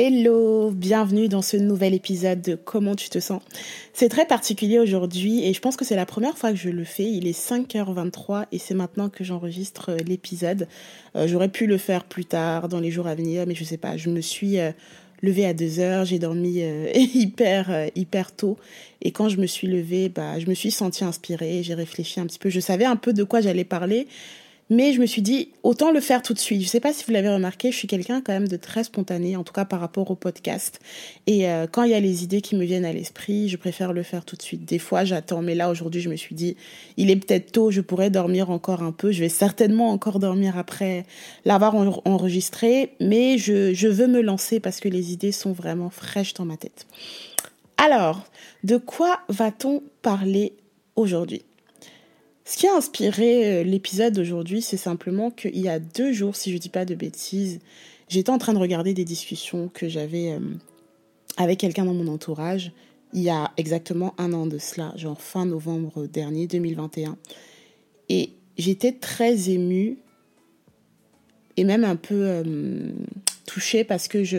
Hello, bienvenue dans ce nouvel épisode de Comment tu te sens. C'est très particulier aujourd'hui et je pense que c'est la première fois que je le fais. Il est 5h23 et c'est maintenant que j'enregistre euh, l'épisode. Euh, j'aurais pu le faire plus tard, dans les jours à venir, mais je sais pas, je me suis euh, levée à 2h, j'ai dormi hyper, hyper tôt. Et quand je me suis levée, bah, je me suis sentie inspirée, j'ai réfléchi un petit peu, je savais un peu de quoi j'allais parler mais je me suis dit, autant le faire tout de suite. Je sais pas si vous l'avez remarqué, je suis quelqu'un quand même de très spontané, en tout cas par rapport au podcast. Et euh, quand il y a les idées qui me viennent à l'esprit, je préfère le faire tout de suite. Des fois, j'attends, mais là, aujourd'hui, je me suis dit, il est peut-être tôt, je pourrais dormir encore un peu. Je vais certainement encore dormir après l'avoir enregistré, mais je veux me lancer parce que les idées sont vraiment fraîches dans ma tête. Alors, de quoi va-t-on parler aujourd'hui? Ce qui a inspiré euh, l'épisode d'aujourd'hui, c'est simplement qu'il y a deux jours, si je ne dis pas de bêtises, j'étais en train de regarder des discussions que j'avais euh, avec quelqu'un dans mon entourage il y a exactement un an de cela, genre fin novembre dernier, 2021. Et j'étais très émue et même un peu euh, touchée parce que je,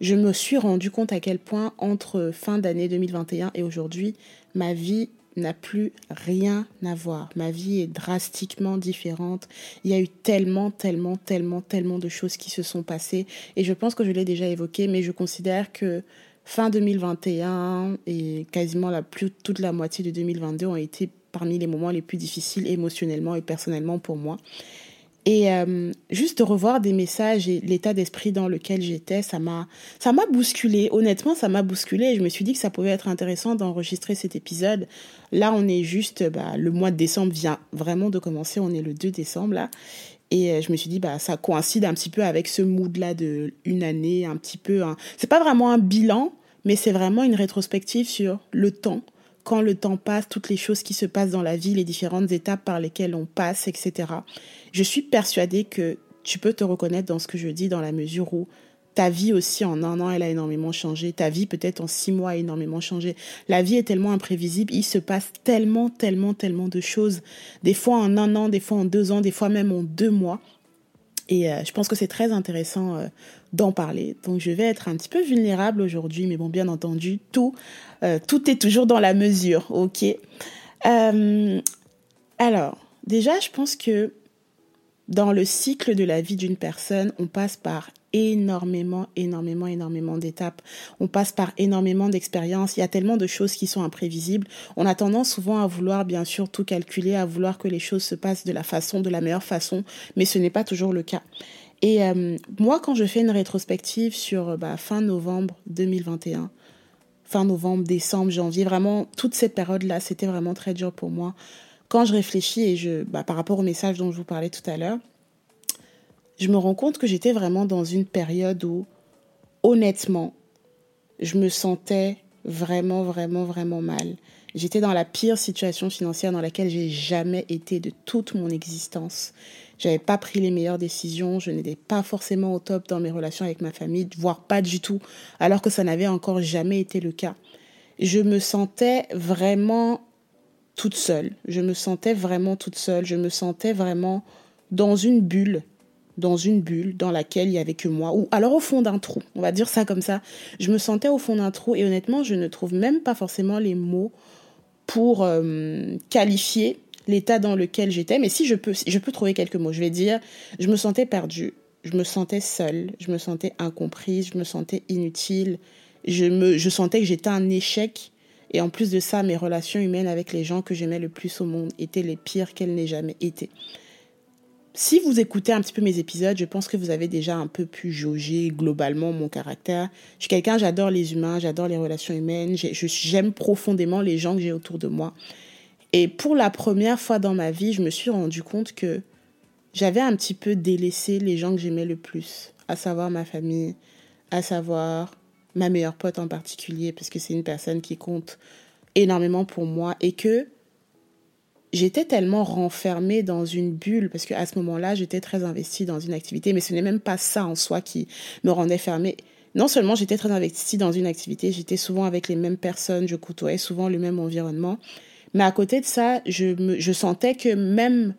je me suis rendu compte à quel point entre fin d'année 2021 et aujourd'hui, ma vie n'a plus rien à voir. Ma vie est drastiquement différente. Il y a eu tellement, tellement, tellement, tellement de choses qui se sont passées. Et je pense que je l'ai déjà évoqué, mais je considère que fin 2021 et quasiment la plus, toute la moitié de 2022 ont été parmi les moments les plus difficiles émotionnellement et personnellement pour moi. Et euh, juste de revoir des messages et l'état d'esprit dans lequel j'étais, ça m'a, ça m'a bousculé. Honnêtement, ça m'a bousculé. Je me suis dit que ça pouvait être intéressant d'enregistrer cet épisode. Là, on est juste, bah, le mois de décembre vient vraiment de commencer. On est le 2 décembre là. Et euh, je me suis dit, bah, ça coïncide un petit peu avec ce mood-là de une année, un petit peu. Hein. C'est pas vraiment un bilan, mais c'est vraiment une rétrospective sur le temps quand le temps passe, toutes les choses qui se passent dans la vie, les différentes étapes par lesquelles on passe, etc. Je suis persuadée que tu peux te reconnaître dans ce que je dis dans la mesure où ta vie aussi en un an, elle a énormément changé. Ta vie peut-être en six mois a énormément changé. La vie est tellement imprévisible. Il se passe tellement, tellement, tellement de choses. Des fois en un an, des fois en deux ans, des fois même en deux mois. Et euh, je pense que c'est très intéressant euh, d'en parler. Donc je vais être un petit peu vulnérable aujourd'hui, mais bon, bien entendu, tout, euh, tout est toujours dans la mesure, ok? Alors, déjà, je pense que dans le cycle de la vie d'une personne, on passe par énormément, énormément, énormément d'étapes. On passe par énormément d'expériences. Il y a tellement de choses qui sont imprévisibles. On a tendance souvent à vouloir, bien sûr, tout calculer, à vouloir que les choses se passent de la façon, de la meilleure façon, mais ce n'est pas toujours le cas. Et euh, moi, quand je fais une rétrospective sur bah, fin novembre 2021, fin novembre, décembre, janvier, vraiment, toute cette période-là, c'était vraiment très dur pour moi. Quand je réfléchis et je, bah, par rapport au message dont je vous parlais tout à l'heure, je me rends compte que j'étais vraiment dans une période où, honnêtement, je me sentais vraiment, vraiment, vraiment mal. J'étais dans la pire situation financière dans laquelle j'ai jamais été de toute mon existence. J'avais pas pris les meilleures décisions, je n'étais pas forcément au top dans mes relations avec ma famille, voire pas du tout, alors que ça n'avait encore jamais été le cas. Je me sentais vraiment toute seule. Je me sentais vraiment toute seule. Je me sentais vraiment dans une bulle dans une bulle dans laquelle il y avait que moi, ou alors au fond d'un trou, on va dire ça comme ça. Je me sentais au fond d'un trou et honnêtement, je ne trouve même pas forcément les mots pour euh, qualifier l'état dans lequel j'étais, mais si je peux, je peux trouver quelques mots. Je vais dire, je me sentais perdue, je me sentais seule, je me sentais incomprise, je me sentais inutile, je me, je sentais que j'étais un échec Et en plus de ça, mes relations humaines avec les gens que j'aimais le plus au monde étaient les pires qu'elles n'aient jamais été. Si vous écoutez un petit peu mes épisodes, je pense que vous avez déjà un peu pu jauger globalement mon caractère. Je suis quelqu'un, j'adore les humains, j'adore les relations humaines, j'aime profondément les gens que j'ai autour de moi. Et pour la première fois dans ma vie, je me suis rendu compte que j'avais un petit peu délaissé les gens que j'aimais le plus, à savoir ma famille, à savoir ma meilleure pote en particulier, parce que c'est une personne qui compte énormément pour moi et que j'étais tellement renfermée dans une bulle, parce qu'à ce moment-là, j'étais très investie dans une activité, mais ce n'est même pas ça en soi qui me rendait fermée. Non seulement j'étais très investie dans une activité, j'étais souvent avec les mêmes personnes, je côtoyais souvent le même environnement, mais à côté de ça, je, je sentais que même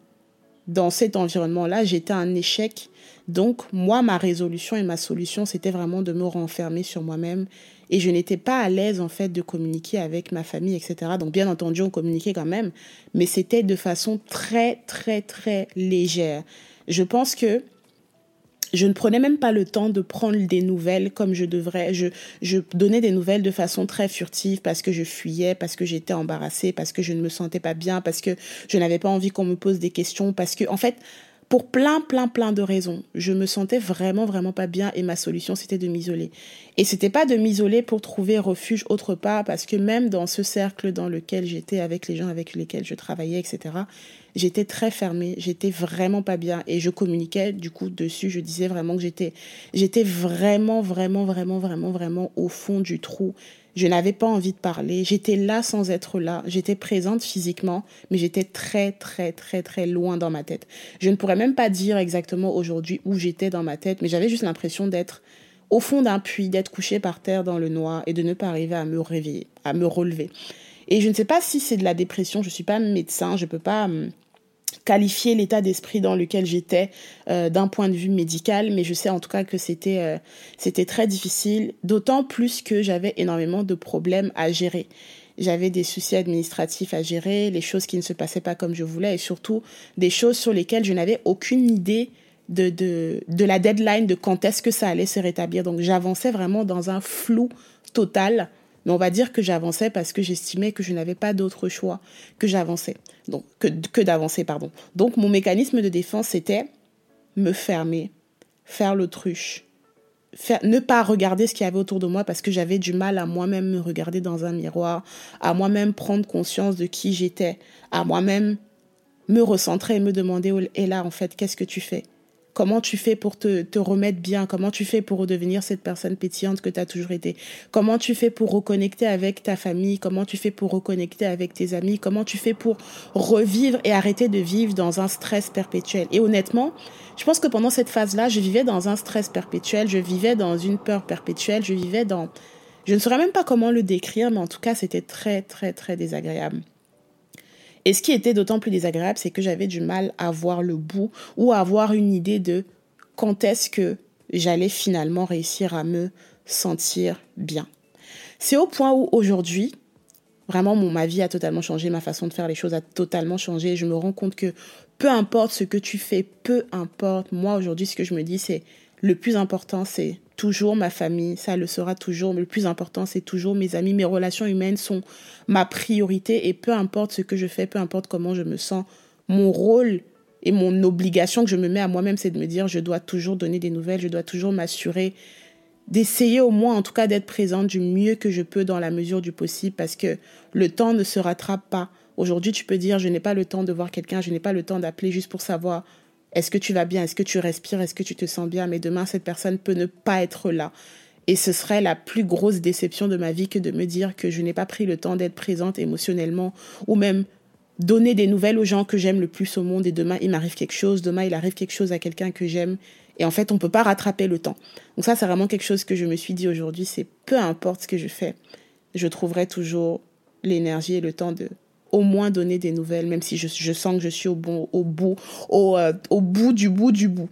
dans cet environnement-là, j'étais un échec. Donc, moi, ma résolution et ma solution, c'était vraiment de me renfermer sur moi-même. Et je n'étais pas à l'aise, en fait, de communiquer avec ma famille, etc. Donc, bien entendu, on communiquait quand même, mais c'était de façon très, très, très légère. Je pense que je ne prenais même pas le temps de prendre des nouvelles comme je devrais. Je, je donnais des nouvelles de façon très furtive parce que je fuyais, parce que j'étais embarrassée, parce que je ne me sentais pas bien, parce que je n'avais pas envie qu'on me pose des questions, parce que, en fait, pour plein, plein, plein de raisons. Je me sentais vraiment, vraiment pas bien et ma solution, c'était de m'isoler. Et c'était pas de m'isoler pour trouver refuge autre part parce que même dans ce cercle dans lequel j'étais avec les gens avec lesquels je travaillais, etc., j'étais très fermée, j'étais vraiment pas bien et je communiquais du coup dessus, je disais vraiment que j'étais, j'étais vraiment, vraiment, vraiment, vraiment, vraiment au fond du trou. Je n'avais pas envie de parler. J'étais là sans être là. J'étais présente physiquement, mais j'étais très, très, très, très loin dans ma tête. Je ne pourrais même pas dire exactement aujourd'hui où j'étais dans ma tête, mais j'avais juste l'impression d'être au fond d'un puits, d'être couché par terre dans le noir et de ne pas arriver à me réveiller, à me relever. Et je ne sais pas si c'est de la dépression. Je suis pas médecin. Je peux pas hum, qualifier l'état d'esprit dans lequel j'étais euh, d'un point de vue médical, mais je sais en tout cas que c'était euh, c'était très difficile, d'autant plus que j'avais énormément de problèmes à gérer. J'avais des soucis administratifs à gérer, les choses qui ne se passaient pas comme je voulais, et surtout des choses sur lesquelles je n'avais aucune idée de, de, de la deadline, de quand est-ce que ça allait se rétablir. Donc j'avançais vraiment dans un flou total mais on va dire que j'avançais parce que j'estimais que je n'avais pas d'autre choix que j'avançais. Donc, que, que d'avancer, pardon. Donc, mon mécanisme de défense, c'était me fermer, faire l'autruche, faire, ne pas regarder ce qu'il y avait autour de moi parce que j'avais du mal à moi-même me regarder dans un miroir, à moi-même prendre conscience de qui j'étais, à moi-même me recentrer et me demander, et là, en fait, qu'est-ce que tu fais? Comment tu fais pour te, te, remettre bien? Comment tu fais pour redevenir cette personne pétillante que tu as toujours été? Comment tu fais pour reconnecter avec ta famille? Comment tu fais pour reconnecter avec tes amis? Comment tu fais pour revivre et arrêter de vivre dans un stress perpétuel? Et honnêtement, je pense que pendant cette phase-là, je vivais dans un stress perpétuel, je vivais dans une peur perpétuelle, je vivais dans... Je ne saurais même pas comment le décrire, mais en tout cas, c'était très, très, très désagréable. Et ce qui était d'autant plus désagréable, c'est que j'avais du mal à voir le bout ou à avoir une idée de quand est-ce que j'allais finalement réussir à me sentir bien. C'est au point où aujourd'hui, vraiment, mon, ma vie a totalement changé, ma façon de faire les choses a totalement changé. Je me rends compte que peu importe ce que tu fais, peu importe, moi aujourd'hui, ce que je me dis, c'est le plus important, c'est toujours ma famille, ça le sera toujours, mais le plus important, c'est toujours mes amis, mes relations humaines sont ma priorité et peu importe ce que je fais, peu importe comment je me sens, mon rôle et mon obligation que je me mets à moi-même, c'est de me dire, je dois toujours donner des nouvelles, je dois toujours m'assurer d'essayer au moins en tout cas d'être présente du mieux que je peux dans la mesure du possible parce que le temps ne se rattrape pas. Aujourd'hui, tu peux dire, je n'ai pas le temps de voir quelqu'un, je n'ai pas le temps d'appeler juste pour savoir est-ce que tu vas bien? Est-ce que tu respires? Est-ce que tu te sens bien? Mais demain, cette personne peut ne pas être là. Et ce serait la plus grosse déception de ma vie que de me dire que je n'ai pas pris le temps d'être présente émotionnellement ou même donner des nouvelles aux gens que j'aime le plus au monde. Et demain il m'arrive quelque chose, demain il arrive quelque chose à quelqu'un que j'aime. Et en fait on peut pas rattraper le temps. Donc ça c'est vraiment quelque chose que je me suis dit aujourd'hui, c'est peu importe ce que je fais, je trouverai toujours l'énergie et le temps de au moins donner des nouvelles, même si je, je sens que je suis au, bon, au bout, au, euh, au bout du bout du bout.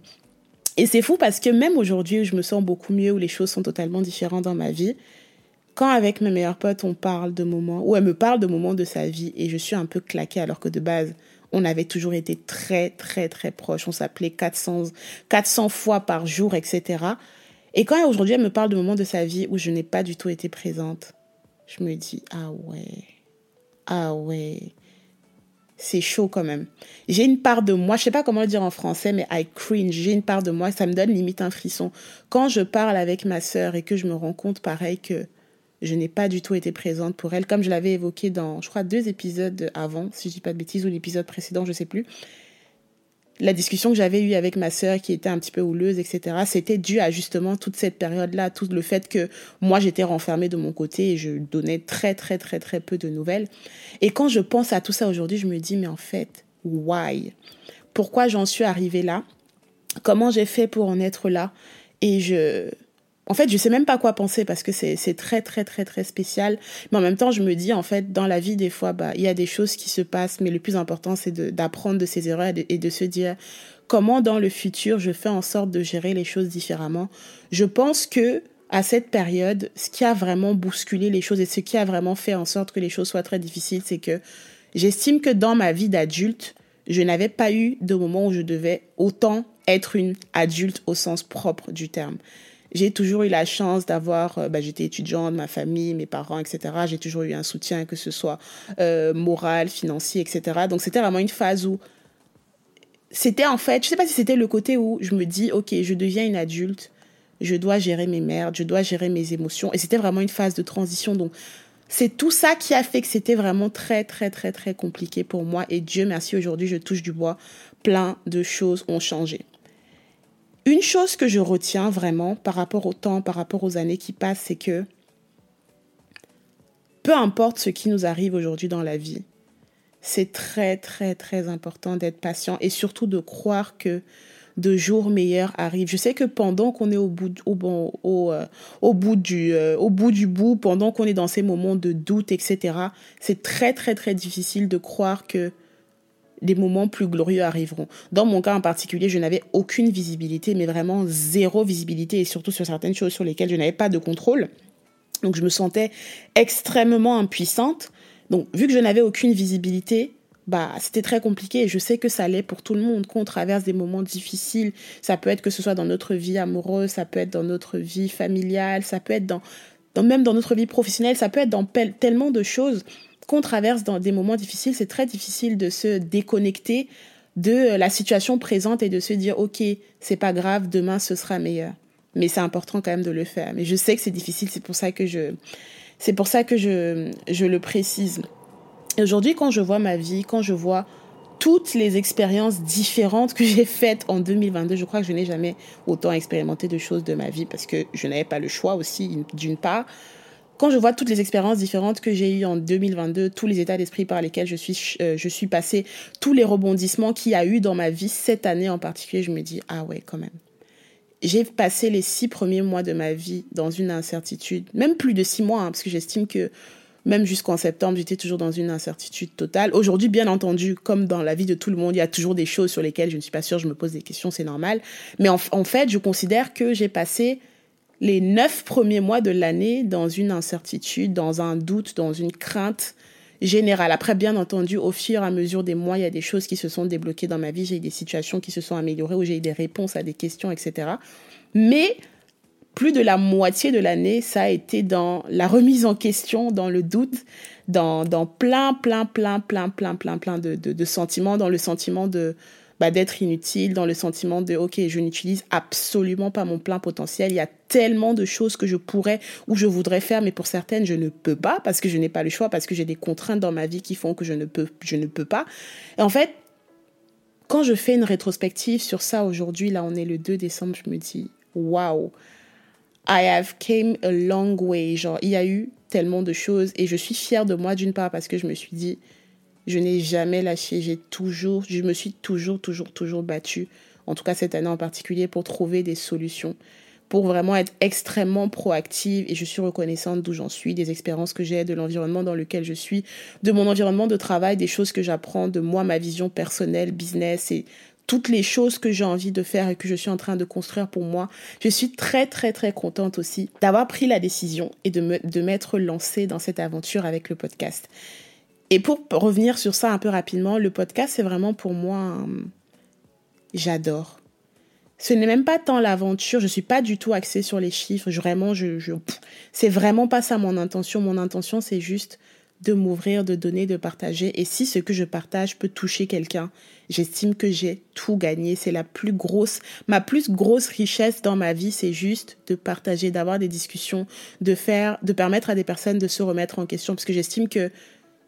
Et c'est fou parce que même aujourd'hui où je me sens beaucoup mieux, où les choses sont totalement différentes dans ma vie, quand avec mes meilleurs potes on parle de moments, ou elle me parle de moments de sa vie et je suis un peu claquée alors que de base on avait toujours été très très très proches, on s'appelait 400, 400 fois par jour, etc. Et quand aujourd'hui elle me parle de moments de sa vie où je n'ai pas du tout été présente, je me dis, ah ouais, ah ouais, c'est chaud quand même. J'ai une part de moi, je sais pas comment le dire en français, mais I cringe. J'ai une part de moi, ça me donne limite un frisson. Quand je parle avec ma sœur et que je me rends compte, pareil, que je n'ai pas du tout été présente pour elle, comme je l'avais évoqué dans, je crois, deux épisodes avant, si je dis pas de bêtises, ou l'épisode précédent, je sais plus la discussion que j'avais eue avec ma sœur qui était un petit peu houleuse, etc., c'était dû à justement toute cette période-là, tout le fait que moi j'étais renfermée de mon côté et je donnais très très très très peu de nouvelles. Et quand je pense à tout ça aujourd'hui, je me dis mais en fait, why? Pourquoi j'en suis arrivée là? Comment j'ai fait pour en être là? Et je en fait, je sais même pas quoi penser parce que c'est très, très, très, très spécial. Mais en même temps, je me dis, en fait, dans la vie, des fois, bah, il y a des choses qui se passent, mais le plus important, c'est d'apprendre de, ces erreurs et de, se dire comment, dans le futur, je fais en sorte de gérer les choses différemment. Je pense que, à cette période, ce qui a vraiment bousculé les choses et ce qui a vraiment fait en sorte que les choses soient très difficiles, c'est que j'estime que dans ma vie d'adulte, je n'avais pas eu de moment où je devais autant être une adulte au sens propre du terme. J'ai toujours eu la chance d'avoir, euh, bah, j'étais étudiante, ma famille, mes parents, etc. J'ai toujours eu un soutien, que ce soit euh, moral, financier, etc. Donc c'était vraiment une phase où c'était en fait, je sais pas si c'était le côté où je me dis, ok, je deviens une adulte, je dois gérer mes merdes, je dois gérer mes émotions. Et c'était vraiment une phase de transition. Donc c'est tout ça qui a fait que c'était vraiment très, très, très, très compliqué pour moi. Et Dieu merci, aujourd'hui, je touche du bois. Plein de choses ont changé. Une chose que je retiens vraiment par rapport au temps, par rapport aux années qui passent, c'est que peu importe ce qui nous arrive aujourd'hui dans la vie, c'est très très très important d'être patient et surtout de croire que de jours meilleurs arrivent. Je sais que pendant qu'on est au bout, euh, euh, au bout du bout, pendant qu'on est dans ces moments de doute, etc., c'est très très très difficile de croire que des moments plus glorieux arriveront. Dans mon cas en particulier, je n'avais aucune visibilité, mais vraiment zéro visibilité, et surtout sur certaines choses sur lesquelles je n'avais pas de contrôle. Donc je me sentais extrêmement impuissante. Donc vu que je n'avais aucune visibilité, bah c'était très compliqué et je sais que ça l'est pour tout le monde qu'on traverse des moments difficiles. Ça peut être que ce soit dans notre vie amoureuse, ça peut être dans notre vie familiale, ça peut être dans, même dans notre vie professionnelle, ça peut être dans tellement de choses qu'on traverse dans des moments difficiles, c'est très difficile de se déconnecter de la situation présente et de se dire ok c'est pas grave demain ce sera meilleur. Mais c'est important quand même de le faire. Mais je sais que c'est difficile c'est pour ça que je c'est pour ça que je je le précise. Aujourd'hui quand je vois ma vie quand je vois toutes les expériences différentes que j'ai faites en 2022 je crois que je n'ai jamais autant expérimenté de choses de ma vie parce que je n'avais pas le choix aussi d'une part quand je vois toutes les expériences différentes que j'ai eues en 2022, tous les états d'esprit par lesquels je suis, euh, je suis passée, tous les rebondissements qu'il y a eu dans ma vie cette année en particulier, je me dis, ah ouais, quand même. J'ai passé les six premiers mois de ma vie dans une incertitude, même plus de six mois, hein, parce que j'estime que même jusqu'en septembre, j'étais toujours dans une incertitude totale. Aujourd'hui, bien entendu, comme dans la vie de tout le monde, il y a toujours des choses sur lesquelles je ne suis pas sûre, je me pose des questions, c'est normal. Mais en, en fait, je considère que j'ai passé les neuf premiers mois de l'année dans une incertitude, dans un doute, dans une crainte générale. Après, bien entendu, au fur et à mesure des mois, il y a des choses qui se sont débloquées dans ma vie. J'ai eu des situations qui se sont améliorées, où j'ai eu des réponses à des questions, etc. Mais plus de la moitié de l'année, ça a été dans la remise en question, dans le doute, dans, dans plein, plein, plein, plein, plein, plein, plein de, sentiments, dans le sentiment de bah, d'être inutile, dans le sentiment de ok, je n'utilise absolument pas mon plein potentiel. Il y a tellement de choses que je pourrais ou je voudrais faire, mais pour certaines je ne peux pas parce que je n'ai pas le choix, parce que j'ai des contraintes dans ma vie qui font que je ne peux, je ne peux pas. Et en fait, quand je fais une rétrospective sur ça aujourd'hui, là on est le 2 décembre, je me dis wow, I have came a long way. Genre il y a eu tellement de choses et je suis fière de moi d'une part parce que je me suis dit je n'ai jamais lâché. J'ai toujours, je me suis toujours, toujours, toujours battue. En tout cas, cette année en particulier, pour trouver des solutions. Pour vraiment être extrêmement proactive. Et je suis reconnaissante d'où j'en suis, des expériences que j'ai, de l'environnement dans lequel je suis, de mon environnement de travail, des choses que j'apprends, de moi, ma vision personnelle, business et toutes les choses que j'ai envie de faire et que je suis en train de construire pour moi. Je suis très très très contente aussi d'avoir pris la décision et de me de m'être lancée dans cette aventure avec le podcast. Et pour revenir sur ça un peu rapidement, le podcast, c'est vraiment pour moi, j'adore. ce n'est même pas tant l'aventure. Je suis pas du tout axée sur les chiffres. vraiment, je, je c'est vraiment pas ça mon intention. Mon intention, c'est juste de m'ouvrir, de donner, de partager. Et si ce que je partage peut toucher quelqu'un, j'estime que j'ai tout gagné. C'est la plus grosse, ma plus grosse richesse dans ma vie, c'est juste de partager, d'avoir des discussions, de faire, de permettre à des personnes de se remettre en question. Parce que j'estime que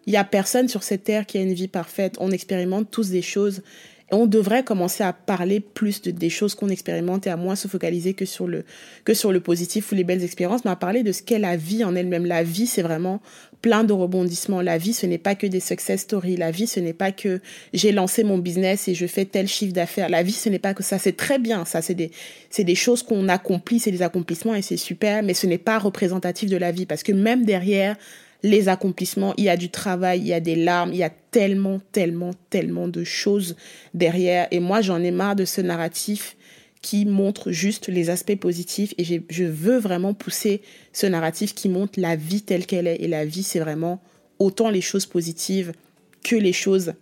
il y a personne sur cette terre qui a une vie parfaite. On expérimente tous des choses on devrait commencer à parler plus de, des choses qu'on expérimente et à moins se focaliser que sur le que sur le positif ou les belles expériences, mais à parler de ce qu'est la vie en elle-même. La vie, c'est vraiment plein de rebondissements. La vie, ce n'est pas que des success stories. La vie, ce n'est pas que j'ai lancé mon business et je fais tel chiffre d'affaires. La vie, ce n'est pas que ça. C'est très bien. Ça, c'est des, c'est des choses qu'on accomplit, c'est des accomplissements et c'est super, mais ce n'est pas représentatif de la vie parce que même derrière les accomplissements, il y a du travail, il y a des larmes, il y a tellement, tellement, tellement de choses derrière. Et moi, j'en ai marre de ce narratif qui montre juste les aspects positifs et je veux vraiment pousser ce narratif qui montre la vie telle qu'elle est. Et la vie, c'est vraiment autant les choses positives que les choses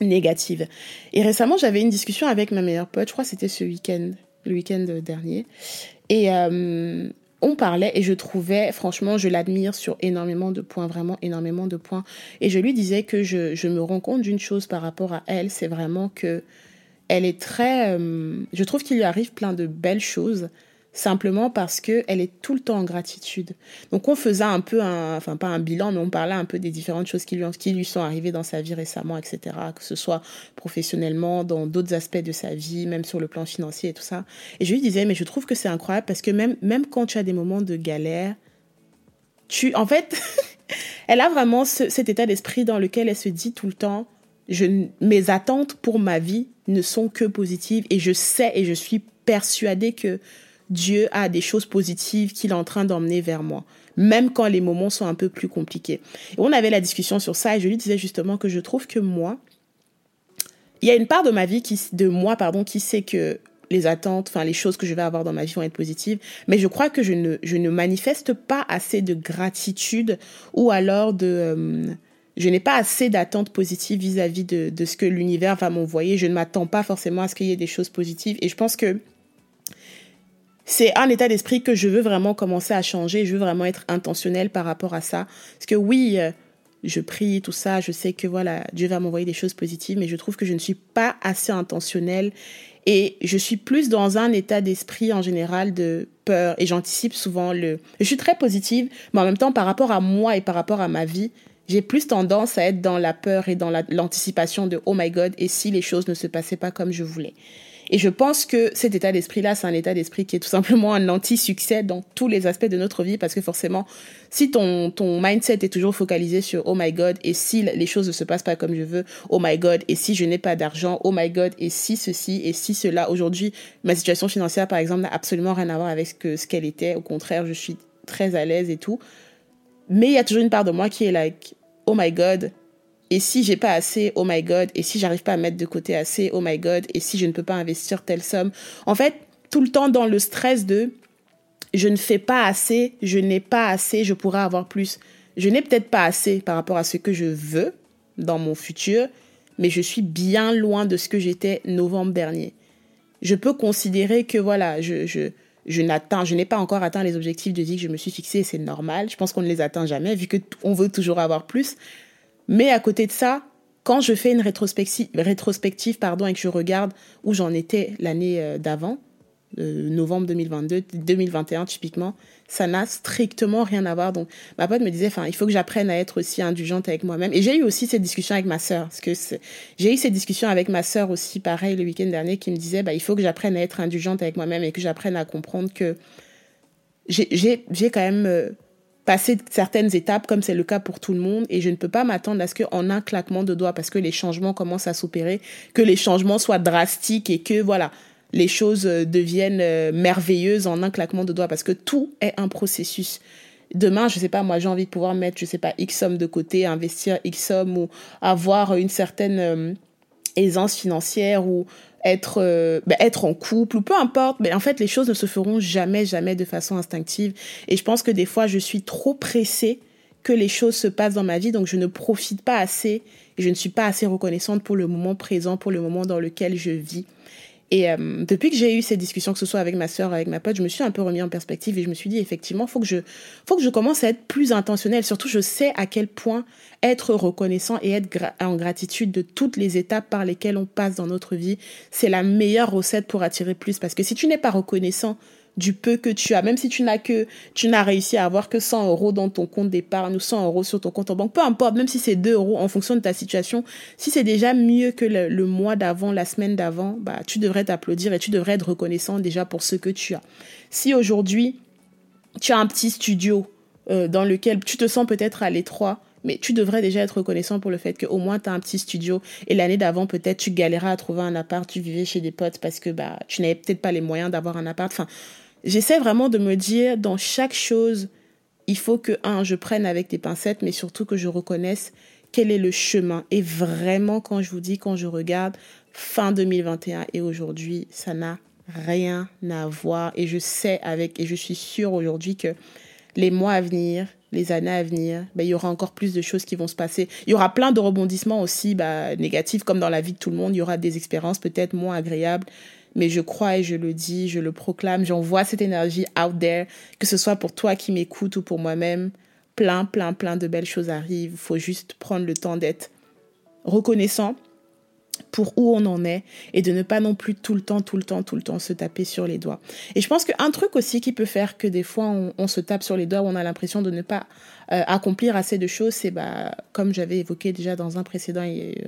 négatives. Et récemment, j'avais une discussion avec ma meilleure pote, je crois que c'était ce week-end, le week-end dernier. Et euh, on parlait et je trouvais, franchement, je l'admire sur énormément de points, vraiment énormément de points. Et je lui disais que je, me rends compte d'une chose par rapport à elle, c'est vraiment que elle est très, euh, je trouve qu'il lui arrive plein de belles choses, simplement parce que elle est tout le temps en gratitude. Donc on faisait un peu un, enfin pas un bilan, mais on parlait un peu des différentes choses qui lui, qui lui sont arrivées dans sa vie récemment, etc. Que ce soit professionnellement, dans d'autres aspects de sa vie, même sur le plan financier et tout ça. Et je lui disais, mais je trouve que c'est incroyable parce que même, même quand tu as des moments de galère, tu, en fait, elle a vraiment cet état d'esprit dans lequel elle se dit tout le temps, je, mes attentes pour ma vie ne sont que positives et je sais et je suis persuadée que Dieu a des choses positives qu'il est en train d'emmener vers moi, même quand les moments sont un peu plus compliqués. Et on avait la discussion sur ça et je lui disais justement que je trouve que moi, il y a une part de ma vie qui, moi, qui sait que les attentes, enfin les choses que je vais avoir dans ma vie vont être positives, mais je crois que je ne, je ne manifeste pas assez de gratitude ou alors de... Euh, je n'ai pas assez d'attentes positives vis-à-vis de, de ce que l'univers va m'envoyer. Je ne m'attends pas forcément à ce qu'il y ait des choses positives. Et je pense que c'est un état d'esprit que je veux vraiment commencer à changer. Je veux vraiment être intentionnel par rapport à ça. Parce que oui, euh, je prie, tout ça, je sais que voilà, Dieu va m'envoyer des choses positives, mais je trouve que je ne suis pas assez intentionnelle et je suis plus dans un état d'esprit en général de peur et j'anticipe souvent le... Je suis très positive, mais en même temps, par rapport à moi et par rapport à ma vie, j'ai plus tendance à être dans la peur et dans l'anticipation de oh my god, et si les choses ne se passaient pas comme je voulais. Et je pense que cet état d'esprit-là, c'est un état d'esprit qui est tout simplement un anti-succès dans tous les aspects de notre vie parce que forcément, si ton, ton mindset est toujours focalisé sur oh my god, et si les choses ne se passent pas comme je veux, oh my god, et si je n'ai pas d'argent, oh my god, et si ceci, et si cela. Aujourd'hui, ma situation financière, par exemple, n'a absolument rien à voir avec ce que, ce qu'elle était. Au contraire, je suis très à l'aise et tout. Mais il y a toujours une part de moi qui est like, oh my god, et si j'ai pas assez, oh my god. Et si j'arrive pas à mettre de côté assez, oh my god. Et si je ne peux pas investir telle somme. En fait, tout le temps dans le stress de je ne fais pas assez, je n'ai pas assez, je pourrais avoir plus. Je n'ai peut-être pas assez par rapport à ce que je veux dans mon futur, mais je suis bien loin de ce que j'étais novembre dernier. Je peux considérer que voilà, je, je, je n'atteins, je n'ai pas encore atteint les objectifs de vie que je me suis fixés, c'est normal. Je pense qu'on ne les atteint jamais vu que on veut toujours avoir plus. Mais à côté de ça, quand je fais une rétrospective, pardon, et que je regarde où j'en étais l'année euh, d'avant, euh, novembre 2022, 2021 typiquement, ça n'a strictement rien à voir. Donc ma pote me disait, il faut que j'apprenne à être aussi indulgente avec moi-même. Et j'ai eu aussi cette discussion avec ma sœur, parce que j'ai eu cette discussion avec ma sœur aussi, pareil le week-end dernier, qui me disait, bah, il faut que j'apprenne à être indulgente avec moi-même et que j'apprenne à comprendre que j'ai quand même euh, passer certaines étapes comme c'est le cas pour tout le monde et je ne peux pas m'attendre à ce qu'en un claquement de doigts parce que les changements commencent à s'opérer que les changements soient drastiques et que voilà les choses euh, deviennent euh, merveilleuses en un claquement de doigts parce que tout est un processus. Demain je sais pas moi j'ai envie de pouvoir mettre je sais pas x somme de côté investir x somme ou avoir une certaine euh, aisance financière ou être euh, ben, être en couple ou peu importe mais en fait les choses ne se feront jamais jamais de façon instinctive. Et je pense que des fois je suis trop pressée que les choses se passent dans ma vie donc je ne profite pas assez et je ne suis pas assez reconnaissante pour le moment présent pour le moment dans lequel je vis Et euh, depuis que j'ai eu ces discussions, que ce soit avec ma soeur, avec ma pote, je me suis un peu remis en perspective et je me suis dit effectivement, faut que je, faut que je commence à être plus intentionnelle. Surtout, je sais à quel point être reconnaissant et être en gratitude de toutes les étapes par lesquelles on passe dans notre vie, c'est la meilleure recette pour attirer plus. Parce que si tu n'es pas reconnaissant du peu que tu as, même si tu n'as que, tu n'as réussi à avoir que 100 euros dans ton compte d'épargne ou 100 euros sur ton compte en banque, peu importe, même si c'est 2 euros en fonction de ta situation, si c'est déjà mieux que le, mois d'avant, la semaine d'avant, bah, tu devrais t'applaudir et tu devrais être reconnaissant déjà pour ce que tu as. Si aujourd'hui, tu as un petit studio euh, dans lequel tu te sens peut-être à l'étroit, mais tu devrais déjà être reconnaissant pour le fait qu'au moins tu as un petit studio et l'année d'avant peut-être tu galérais à trouver un appart, tu vivais chez des potes parce que bah tu n'avais peut-être pas les moyens d'avoir un appart. Enfin, J'essaie vraiment de me dire, dans chaque chose, il faut que, un, je prenne avec des pincettes, mais surtout que je reconnaisse quel est le chemin. Et vraiment, quand je vous dis, quand je regarde fin 2021 et aujourd'hui, ça n'a rien à voir. Et je sais avec, et je suis sûre aujourd'hui que les mois à venir, les années à venir, ben, il y aura encore plus de choses qui vont se passer. Il y aura plein de rebondissements aussi bah, négatifs, comme dans la vie de tout le monde. Il y aura des expériences peut-être moins agréables mais je crois et je le dis, je le proclame, j'envoie cette énergie out there, que ce soit pour toi qui m'écoutes ou pour moi-même. Plein, plein, plein de belles choses arrivent. Il faut juste prendre le temps d'être reconnaissant pour où on en est et de ne pas non plus tout le temps, tout le temps, tout le temps se taper sur les doigts. Et je pense qu'un truc aussi qui peut faire que des fois on, se tape sur les doigts, on a l'impression de ne pas euh, accomplir assez de choses, c'est bah, comme j'avais évoqué déjà dans un précédent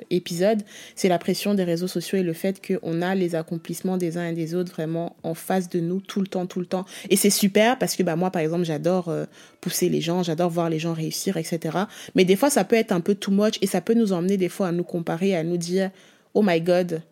épisode, c'est la pression des réseaux sociaux et le fait qu'on a les accomplissements des uns et des autres vraiment en face de nous tout le temps, tout le temps. Et c'est super parce que bah, moi, par exemple, j'adore euh, pousser les gens, j'adore voir les gens réussir, etc. Mais des fois, ça peut être un peu too much et ça peut nous emmener des fois à nous comparer, à nous dire oh my god,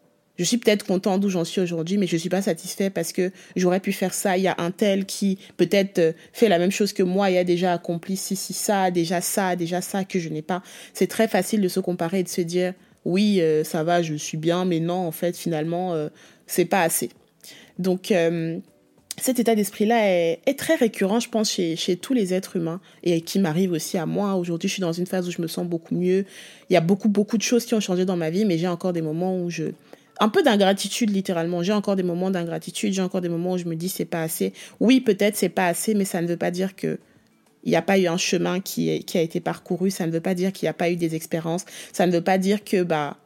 je suis peut-être content d'où j'en suis aujourd'hui, mais je suis pas satisfait parce que j'aurais pu faire ça. Il y a un tel qui peut-être euh, fait la même chose que moi et a déjà accompli si, si, ça, déjà ça, déjà ça que je n'ai pas. C'est très facile de se comparer et de se dire, oui, euh, ça va, je suis bien, mais non, en fait, finalement, euh, c'est pas assez. Donc, cet état d'esprit-là est, très récurrent, je pense, chez tous les êtres humains et qui m'arrive aussi à moi. Aujourd'hui, je suis dans une phase où je me sens beaucoup mieux. Il y a beaucoup, beaucoup de choses qui ont changé dans ma vie, mais j'ai encore des moments où je... Un peu d'ingratitude, littéralement. J'ai encore des moments d'ingratitude, j'ai encore des moments où je me dis c'est pas assez. Oui, peut-être c'est pas assez, mais ça ne veut pas dire que il n'y a pas eu un chemin qui, qui a été parcouru, ça ne veut pas dire qu'il n'y a pas eu des expériences, ça ne veut pas dire que bah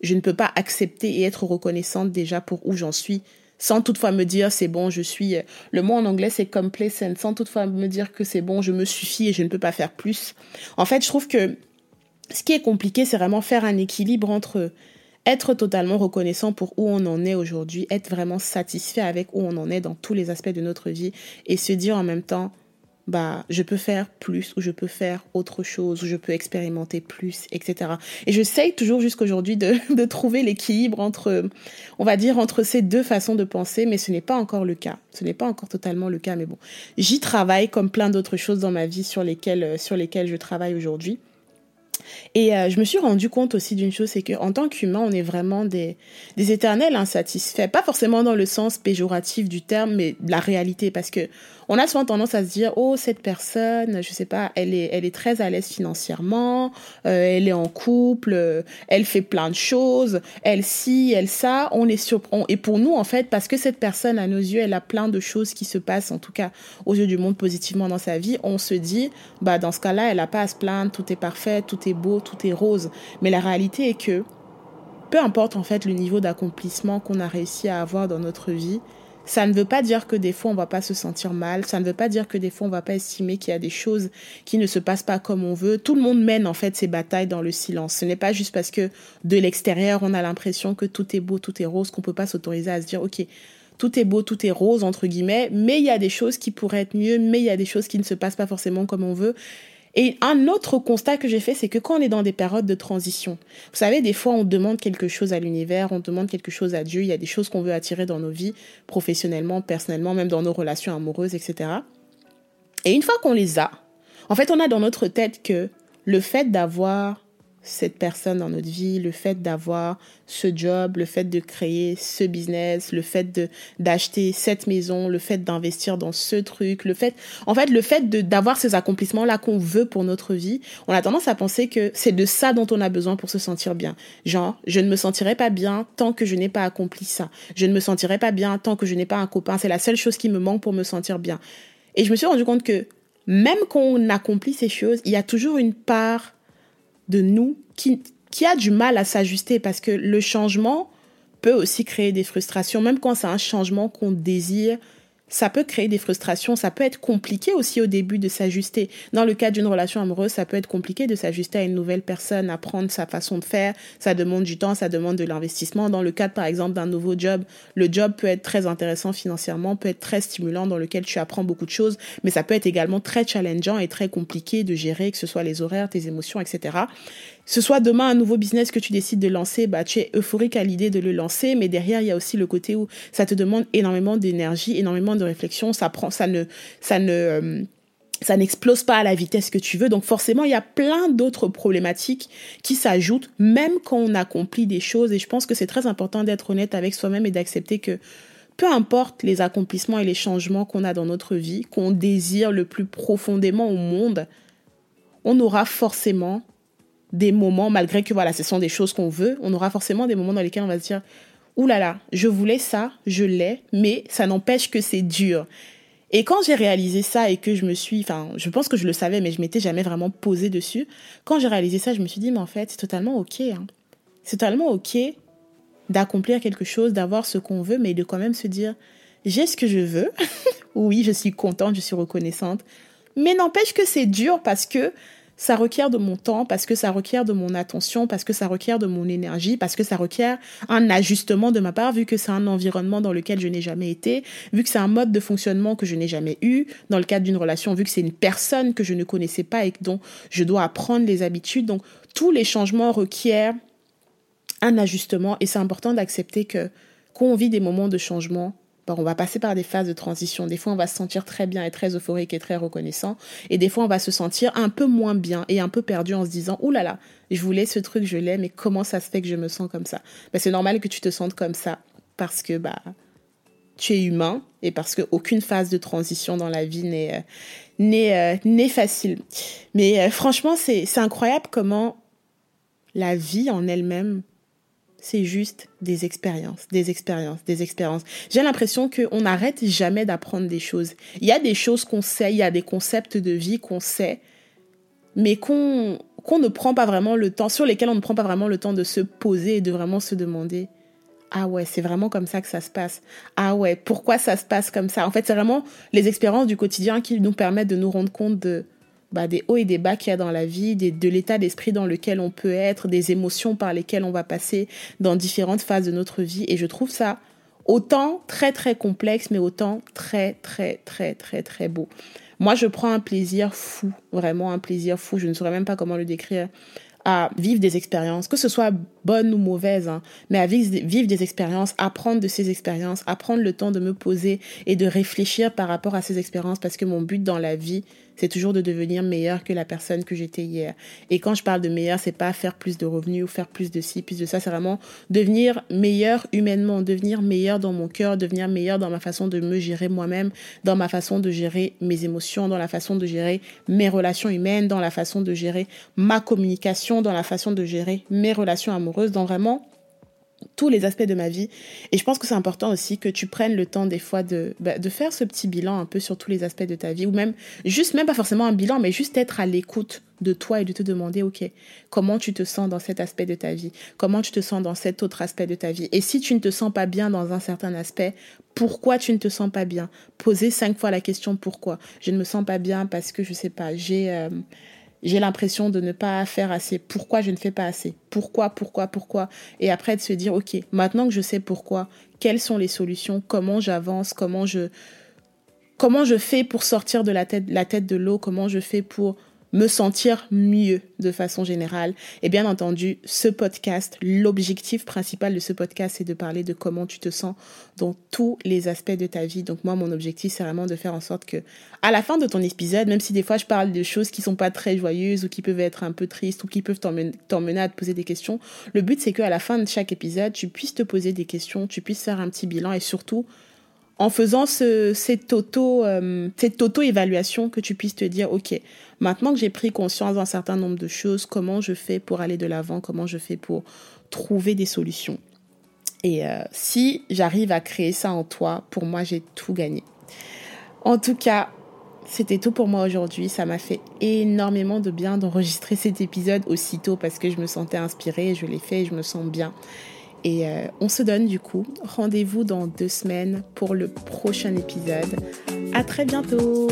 je ne peux pas accepter et être reconnaissante déjà pour où j'en suis sans toutefois me dire c'est bon, je suis. Le mot en anglais c'est complacent, sans toutefois me dire que c'est bon, je me suffis et je ne peux pas faire plus. En fait, je trouve que ce qui est compliqué, c'est vraiment faire un équilibre entre être totalement reconnaissant pour où on en est aujourd'hui, être vraiment satisfait avec où on en est dans tous les aspects de notre vie et se dire en même temps bah, je peux faire plus ou je peux faire autre chose ou je peux expérimenter plus, etc. Et j'essaye toujours jusqu'aujourd'hui de, de trouver l'équilibre entre, on va dire, entre ces deux façons de penser, mais ce n'est pas encore le cas. Ce n'est pas encore totalement le cas, mais bon, j'y travaille comme plein d'autres choses dans ma vie sur lesquelles, sur lesquelles je travaille aujourd'hui. Et euh, je me suis rendu compte aussi d'une chose, c'est qu'en tant qu'humain, on est vraiment des, des éternels insatisfaits. Pas forcément dans le sens péjoratif du terme, mais la réalité. Parce que on a souvent tendance à se dire, oh, cette personne, je sais pas, elle est, elle est très à l'aise financièrement, euh, elle est en couple, euh, elle fait plein de choses, elle ci, elle ça. On est sur, et pour nous, en fait, parce que cette personne, à nos yeux, elle a plein de choses qui se passent, en tout cas, aux yeux du monde positivement dans sa vie, on se dit, bah, dans ce cas-là, elle a pas à se plaindre, tout est parfait, tout est beau, tout est rose. Mais la réalité est que, peu importe, en fait, le niveau d'accomplissement qu'on a réussi à avoir dans notre vie, ça ne veut pas dire que des fois on va pas se sentir mal, ça ne veut pas dire que des fois on va pas estimer qu'il y a des choses qui ne se passent pas comme on veut. Tout le monde mène en fait ses batailles dans le silence. Ce n'est pas juste parce que de l'extérieur on a l'impression que tout est beau, tout est rose qu'on peut pas s'autoriser à se dire OK, tout est beau, tout est rose entre guillemets, mais il y a des choses qui pourraient être mieux, mais il y a des choses qui ne se passent pas forcément comme on veut. Et un autre constat que j'ai fait, c'est que quand on est dans des périodes de transition, vous savez, des fois on demande quelque chose à l'univers, on demande quelque chose à Dieu, il y a des choses qu'on veut attirer dans nos vies, professionnellement, personnellement, même dans nos relations amoureuses, etc. Et une fois qu'on les a, en fait, on a dans notre tête que le fait d'avoir cette personne dans notre vie, le fait d'avoir ce job, le fait de créer ce business, le fait d'acheter cette maison, le fait d'investir dans ce truc, le fait en fait le fait de d'avoir ces accomplissements là qu'on veut pour notre vie, on a tendance à penser que c'est de ça dont on a besoin pour se sentir bien. Genre, je ne me sentirai pas bien tant que je n'ai pas accompli ça. Je ne me sentirai pas bien tant que je n'ai pas un copain, c'est la seule chose qui me manque pour me sentir bien. Et je me suis rendu compte que même quand on accomplit ces choses, il y a toujours une part de nous qui, qui a du mal à s'ajuster parce que le changement peut aussi créer des frustrations, même quand c'est un changement qu'on désire ça peut créer des frustrations, ça peut être compliqué aussi au début de s'ajuster. Dans le cas d'une relation amoureuse, ça peut être compliqué de s'ajuster à une nouvelle personne, apprendre sa façon de faire, ça demande du temps, ça demande de l'investissement. Dans le cadre par exemple d'un nouveau job, le job peut être très intéressant financièrement, peut être très stimulant dans lequel tu apprends beaucoup de choses, mais ça peut être également très challengeant et très compliqué de gérer, que ce soit les horaires, tes émotions, etc ce soit demain un nouveau business que tu décides de lancer, bah, tu es euphorique à l'idée de le lancer, mais derrière, il y a aussi le côté où ça te demande énormément d'énergie, énormément de réflexion, ça prend, ça ne, ça euh, ça n'explose pas à la vitesse que tu veux. Donc forcément, il y a plein d'autres problématiques qui s'ajoutent, même quand on accomplit des choses. Et je pense que c'est très important d'être honnête avec soi-même et d'accepter que peu importe les accomplissements et les changements qu'on a dans notre vie, qu'on désire le plus profondément au monde, on aura forcément des moments, malgré que voilà, ce sont des choses qu'on veut, on aura forcément des moments dans lesquels on va se dire, Ouh là là, je voulais ça, je l'ai, mais ça n'empêche que c'est dur. Et quand j'ai réalisé ça et que je me suis, enfin, je pense que je le savais, mais je m'étais jamais vraiment posé dessus. Quand j'ai réalisé ça, je me suis dit, mais en fait, c'est totalement ok. Hein. C'est totalement ok d'accomplir quelque chose, d'avoir ce qu'on veut, mais de quand même se dire, j'ai ce que je veux. oui, je suis contente, je suis reconnaissante. Mais n'empêche que c'est dur parce que ça requiert de mon temps, parce que ça requiert de mon attention, parce que ça requiert de mon énergie, parce que ça requiert un ajustement de ma part, vu que c'est un environnement dans lequel je n'ai jamais été, vu que c'est un mode de fonctionnement que je n'ai jamais eu, dans le cadre d'une relation, vu que c'est une personne que je ne connaissais pas et dont je dois apprendre les habitudes. Donc, tous les changements requièrent un ajustement et c'est important d'accepter que quand on vit des moments de changement, on va passer par des phases de transition. Des fois, on va se sentir très bien et très euphorique et très reconnaissant. Et des fois, on va se sentir un peu moins bien et un peu perdu en se disant, Ouh là là, je voulais ce truc, je l'ai, mais comment ça se fait que je me sens comme ça? Ben, C'est normal que tu te sentes comme ça parce que bah, tu es humain et parce qu'aucune phase de transition dans la vie n'est, euh, euh, facile. Mais euh, franchement, c'est incroyable comment la vie en elle-même c'est juste des expériences, des expériences, des expériences. J'ai l'impression qu'on n'arrête jamais d'apprendre des choses. Il y a des choses qu'on sait, il y a des concepts de vie qu'on sait, mais qu'on qu'on ne prend pas vraiment le temps, sur lesquels on ne prend pas vraiment le temps de se poser et de vraiment se demander ah ouais, c'est vraiment comme ça que ça se passe. Ah ouais, pourquoi ça se passe comme ça En fait, c'est vraiment les expériences du quotidien qui nous permettent de nous rendre compte de bah, des hauts et des bas qu'il y a dans la vie, de l'état d'esprit dans lequel on peut être, des émotions par lesquelles on va passer dans différentes phases de notre vie. Et je trouve ça autant très très complexe, mais autant très très très très très beau. Moi, je prends un plaisir fou, vraiment un plaisir fou. Je ne saurais même pas comment le décrire à vivre des expériences, que ce soit bonnes ou mauvaises, hein, mais à vivre, des expériences, apprendre de ces expériences, apprendre le temps de me poser et de réfléchir par rapport à ces expériences, parce que mon but dans la vie, c'est toujours de devenir meilleur que la personne que j'étais hier. Et quand je parle de meilleur, c'est pas faire plus de revenus ou faire plus de ci, plus de ça, c'est vraiment devenir meilleur humainement, devenir meilleur dans mon cœur, devenir meilleur dans ma façon de me gérer moi-même, dans ma façon de gérer mes émotions, dans la façon de gérer mes relations humaines, dans la façon de gérer ma communication, dans la façon de gérer mes relations amoureuses, dans vraiment tous les aspects de ma vie. Et je pense que c'est important aussi que tu prennes le temps des fois de, bah, de faire ce petit bilan un peu sur tous les aspects de ta vie, ou même juste, même pas forcément un bilan, mais juste être à l'écoute de toi et de te demander, OK, comment tu te sens dans cet aspect de ta vie? Comment tu te sens dans cet autre aspect de ta vie? Et si tu ne te sens pas bien dans un certain aspect, pourquoi tu ne te sens pas bien? Poser cinq fois la question pourquoi. Je ne me sens pas bien parce que, je sais pas, j'ai... Euh, j'ai l'impression de ne pas faire assez. Pourquoi je ne fais pas assez? Pourquoi, pourquoi, pourquoi? Et après de se dire, ok, maintenant que je sais pourquoi, quelles sont les solutions? Comment j'avance? Comment je comment je fais pour sortir de la tête, la tête de l'eau? Comment je fais pour me sentir mieux de façon générale. Et bien entendu, ce podcast, l'objectif principal de ce podcast, c'est de parler de comment tu te sens dans tous les aspects de ta vie. Donc moi, mon objectif, c'est vraiment de faire en sorte que, à la fin de ton épisode, même si des fois je parle de choses qui sont pas très joyeuses ou qui peuvent être un peu tristes ou qui peuvent t'emmener à te poser des questions, le but, c'est qu'à la fin de chaque épisode, tu puisses te poser des questions, tu puisses faire un petit bilan et surtout, en faisant euh, cette auto évaluation que tu puisses te dire ok maintenant que j'ai pris conscience d'un certain nombre de choses comment je fais pour aller de l'avant comment je fais pour trouver des solutions et euh, si j'arrive à créer ça en toi pour moi j'ai tout gagné en tout cas c'était tout pour moi aujourd'hui. Ça m'a fait énormément de bien d'enregistrer cet épisode aussitôt parce que je me sentais inspirée, je l'ai fait et je me sens bien. Et euh, on se donne du coup rendez-vous dans deux semaines pour le prochain épisode. À très bientôt